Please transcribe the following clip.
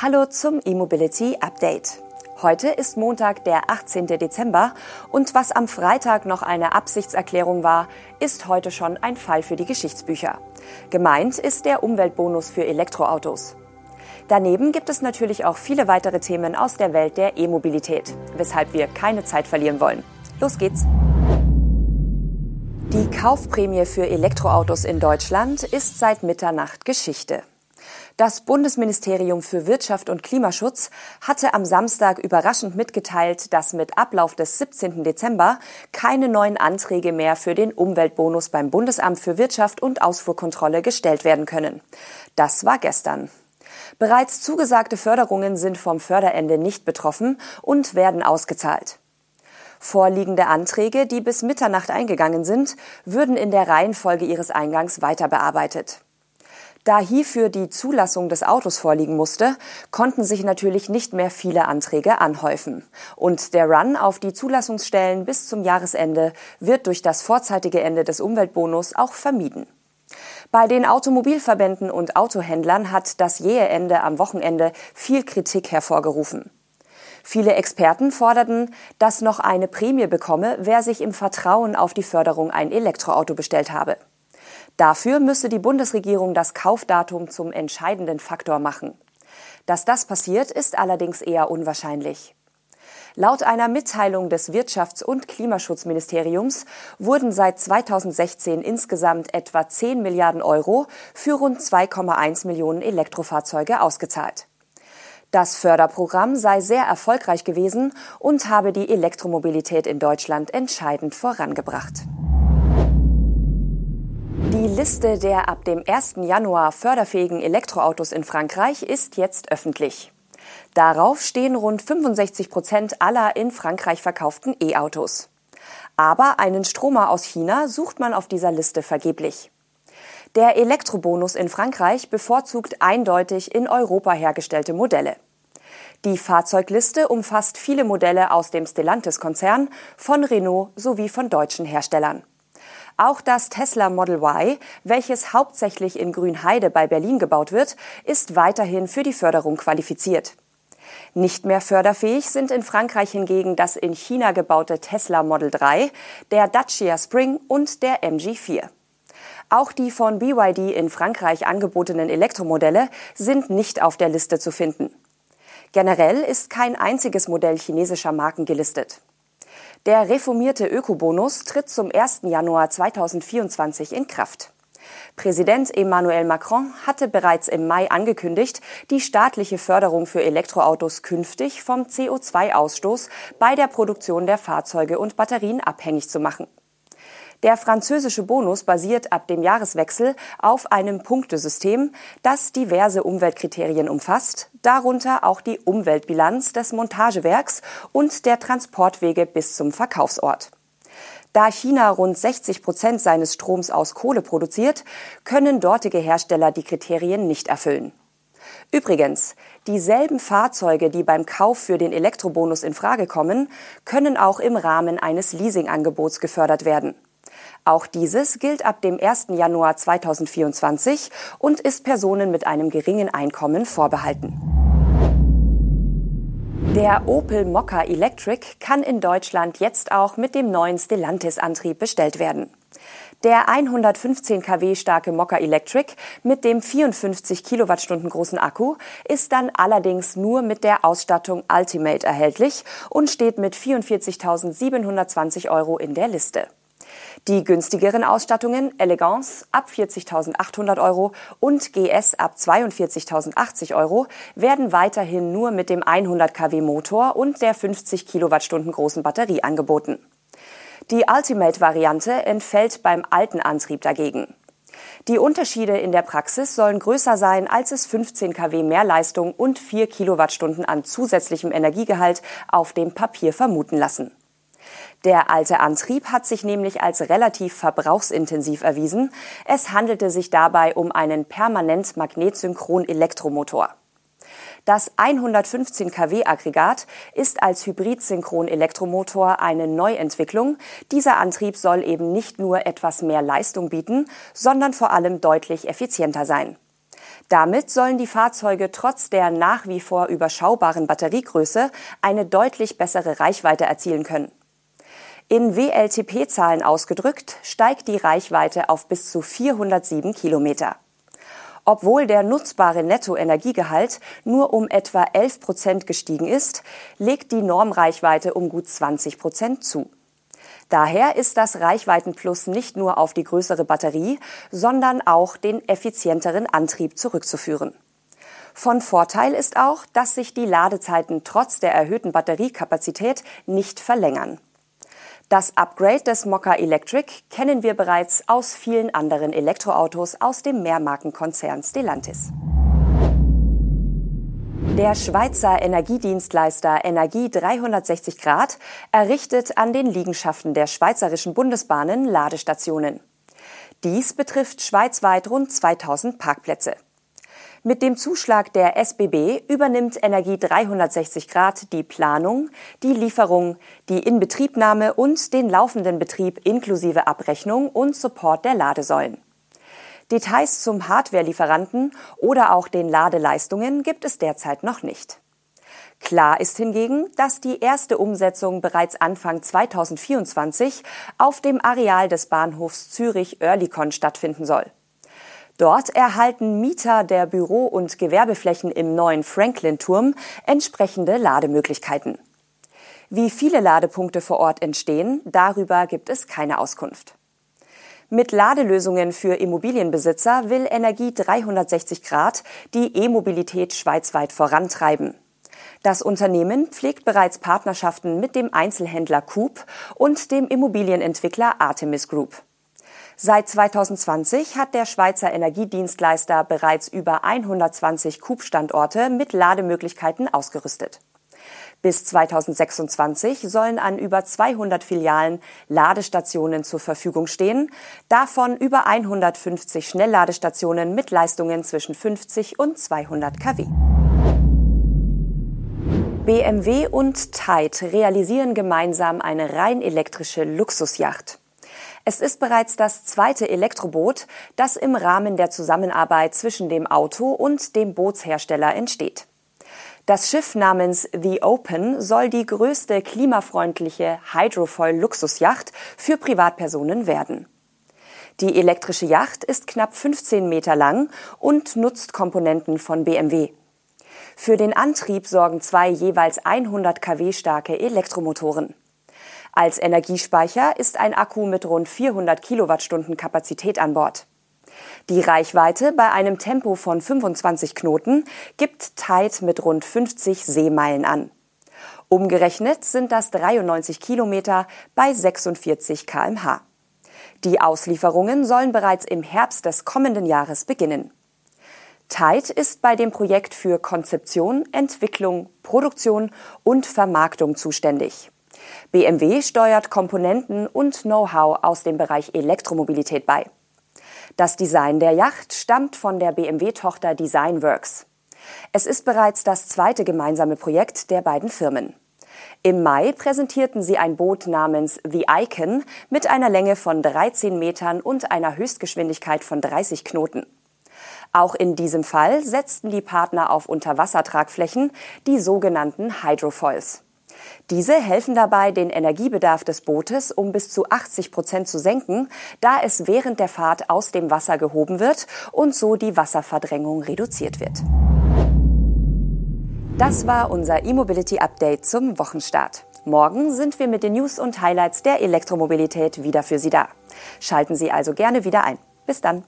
Hallo zum E-Mobility Update. Heute ist Montag, der 18. Dezember und was am Freitag noch eine Absichtserklärung war, ist heute schon ein Fall für die Geschichtsbücher. Gemeint ist der Umweltbonus für Elektroautos. Daneben gibt es natürlich auch viele weitere Themen aus der Welt der E-Mobilität, weshalb wir keine Zeit verlieren wollen. Los geht's! Die Kaufprämie für Elektroautos in Deutschland ist seit Mitternacht Geschichte. Das Bundesministerium für Wirtschaft und Klimaschutz hatte am Samstag überraschend mitgeteilt, dass mit Ablauf des 17. Dezember keine neuen Anträge mehr für den Umweltbonus beim Bundesamt für Wirtschaft und Ausfuhrkontrolle gestellt werden können. Das war gestern. Bereits zugesagte Förderungen sind vom Förderende nicht betroffen und werden ausgezahlt. Vorliegende Anträge, die bis Mitternacht eingegangen sind, würden in der Reihenfolge ihres Eingangs weiter bearbeitet. Da hierfür die Zulassung des Autos vorliegen musste, konnten sich natürlich nicht mehr viele Anträge anhäufen. Und der Run auf die Zulassungsstellen bis zum Jahresende wird durch das vorzeitige Ende des Umweltbonus auch vermieden. Bei den Automobilverbänden und Autohändlern hat das jähe Ende am Wochenende viel Kritik hervorgerufen. Viele Experten forderten, dass noch eine Prämie bekomme, wer sich im Vertrauen auf die Förderung ein Elektroauto bestellt habe. Dafür müsse die Bundesregierung das Kaufdatum zum entscheidenden Faktor machen. Dass das passiert, ist allerdings eher unwahrscheinlich. Laut einer Mitteilung des Wirtschafts- und Klimaschutzministeriums wurden seit 2016 insgesamt etwa 10 Milliarden Euro für rund 2,1 Millionen Elektrofahrzeuge ausgezahlt. Das Förderprogramm sei sehr erfolgreich gewesen und habe die Elektromobilität in Deutschland entscheidend vorangebracht. Die Liste der ab dem 1. Januar förderfähigen Elektroautos in Frankreich ist jetzt öffentlich. Darauf stehen rund 65 Prozent aller in Frankreich verkauften E-Autos. Aber einen Stromer aus China sucht man auf dieser Liste vergeblich. Der Elektrobonus in Frankreich bevorzugt eindeutig in Europa hergestellte Modelle. Die Fahrzeugliste umfasst viele Modelle aus dem Stellantis-Konzern, von Renault sowie von deutschen Herstellern. Auch das Tesla Model Y, welches hauptsächlich in Grünheide bei Berlin gebaut wird, ist weiterhin für die Förderung qualifiziert. Nicht mehr förderfähig sind in Frankreich hingegen das in China gebaute Tesla Model 3, der Dacia Spring und der MG4. Auch die von BYD in Frankreich angebotenen Elektromodelle sind nicht auf der Liste zu finden. Generell ist kein einziges Modell chinesischer Marken gelistet. Der reformierte Ökobonus tritt zum 1. Januar 2024 in Kraft. Präsident Emmanuel Macron hatte bereits im Mai angekündigt, die staatliche Förderung für Elektroautos künftig vom CO2-Ausstoß bei der Produktion der Fahrzeuge und Batterien abhängig zu machen. Der französische Bonus basiert ab dem Jahreswechsel auf einem Punktesystem, das diverse Umweltkriterien umfasst, darunter auch die Umweltbilanz des Montagewerks und der Transportwege bis zum Verkaufsort. Da China rund 60 Prozent seines Stroms aus Kohle produziert, können dortige Hersteller die Kriterien nicht erfüllen. Übrigens, dieselben Fahrzeuge, die beim Kauf für den Elektrobonus in Frage kommen, können auch im Rahmen eines Leasingangebots gefördert werden. Auch dieses gilt ab dem 1. Januar 2024 und ist Personen mit einem geringen Einkommen vorbehalten. Der Opel Mokka Electric kann in Deutschland jetzt auch mit dem neuen Stellantis-Antrieb bestellt werden. Der 115 kW starke Mokka Electric mit dem 54 Kilowattstunden großen Akku ist dann allerdings nur mit der Ausstattung Ultimate erhältlich und steht mit 44.720 Euro in der Liste. Die günstigeren Ausstattungen Elegance ab 40.800 Euro und GS ab 42.080 Euro werden weiterhin nur mit dem 100 kW Motor und der 50 Kilowattstunden großen Batterie angeboten. Die Ultimate-Variante entfällt beim alten Antrieb dagegen. Die Unterschiede in der Praxis sollen größer sein, als es 15 kW mehr Leistung und 4 Kilowattstunden an zusätzlichem Energiegehalt auf dem Papier vermuten lassen. Der alte Antrieb hat sich nämlich als relativ verbrauchsintensiv erwiesen. Es handelte sich dabei um einen permanent magnetsynchron Elektromotor. Das 115 kW Aggregat ist als Hybrid-Synchron-Elektromotor eine Neuentwicklung. Dieser Antrieb soll eben nicht nur etwas mehr Leistung bieten, sondern vor allem deutlich effizienter sein. Damit sollen die Fahrzeuge trotz der nach wie vor überschaubaren Batteriegröße eine deutlich bessere Reichweite erzielen können. In WLTP-Zahlen ausgedrückt steigt die Reichweite auf bis zu 407 Kilometer. Obwohl der nutzbare Nettoenergiegehalt nur um etwa 11 Prozent gestiegen ist, legt die Normreichweite um gut 20 Prozent zu. Daher ist das Reichweitenplus nicht nur auf die größere Batterie, sondern auch den effizienteren Antrieb zurückzuführen. Von Vorteil ist auch, dass sich die Ladezeiten trotz der erhöhten Batteriekapazität nicht verlängern. Das Upgrade des Mokka Electric kennen wir bereits aus vielen anderen Elektroautos aus dem Mehrmarkenkonzern Stellantis. Der Schweizer Energiedienstleister Energie 360 Grad errichtet an den Liegenschaften der Schweizerischen Bundesbahnen Ladestationen. Dies betrifft schweizweit rund 2000 Parkplätze. Mit dem Zuschlag der SBB übernimmt Energie 360 Grad die Planung, die Lieferung, die Inbetriebnahme und den laufenden Betrieb inklusive Abrechnung und Support der Ladesäulen. Details zum Hardware-Lieferanten oder auch den Ladeleistungen gibt es derzeit noch nicht. Klar ist hingegen, dass die erste Umsetzung bereits Anfang 2024 auf dem Areal des Bahnhofs Zürich-Oerlikon stattfinden soll. Dort erhalten Mieter der Büro- und Gewerbeflächen im neuen Franklin-Turm entsprechende Lademöglichkeiten. Wie viele Ladepunkte vor Ort entstehen, darüber gibt es keine Auskunft. Mit Ladelösungen für Immobilienbesitzer will Energie 360 Grad die E-Mobilität schweizweit vorantreiben. Das Unternehmen pflegt bereits Partnerschaften mit dem Einzelhändler Coop und dem Immobilienentwickler Artemis Group. Seit 2020 hat der Schweizer Energiedienstleister bereits über 120 Coop-Standorte mit Lademöglichkeiten ausgerüstet. Bis 2026 sollen an über 200 Filialen Ladestationen zur Verfügung stehen, davon über 150 Schnellladestationen mit Leistungen zwischen 50 und 200 kW. BMW und Tide realisieren gemeinsam eine rein elektrische Luxusjacht. Es ist bereits das zweite Elektroboot, das im Rahmen der Zusammenarbeit zwischen dem Auto und dem Bootshersteller entsteht. Das Schiff namens The Open soll die größte klimafreundliche Hydrofoil-Luxusjacht für Privatpersonen werden. Die elektrische Yacht ist knapp 15 Meter lang und nutzt Komponenten von BMW. Für den Antrieb sorgen zwei jeweils 100 kW starke Elektromotoren. Als Energiespeicher ist ein Akku mit rund 400 Kilowattstunden Kapazität an Bord. Die Reichweite bei einem Tempo von 25 Knoten gibt Tide mit rund 50 Seemeilen an. Umgerechnet sind das 93 Kilometer bei 46 kmh. Die Auslieferungen sollen bereits im Herbst des kommenden Jahres beginnen. Tide ist bei dem Projekt für Konzeption, Entwicklung, Produktion und Vermarktung zuständig. BMW steuert Komponenten und Know-how aus dem Bereich Elektromobilität bei. Das Design der Yacht stammt von der BMW-Tochter Designworks. Es ist bereits das zweite gemeinsame Projekt der beiden Firmen. Im Mai präsentierten sie ein Boot namens The Icon mit einer Länge von 13 Metern und einer Höchstgeschwindigkeit von 30 Knoten. Auch in diesem Fall setzten die Partner auf Unterwassertragflächen, die sogenannten Hydrofoils. Diese helfen dabei, den Energiebedarf des Bootes um bis zu 80 Prozent zu senken, da es während der Fahrt aus dem Wasser gehoben wird und so die Wasserverdrängung reduziert wird. Das war unser E-Mobility Update zum Wochenstart. Morgen sind wir mit den News und Highlights der Elektromobilität wieder für Sie da. Schalten Sie also gerne wieder ein. Bis dann.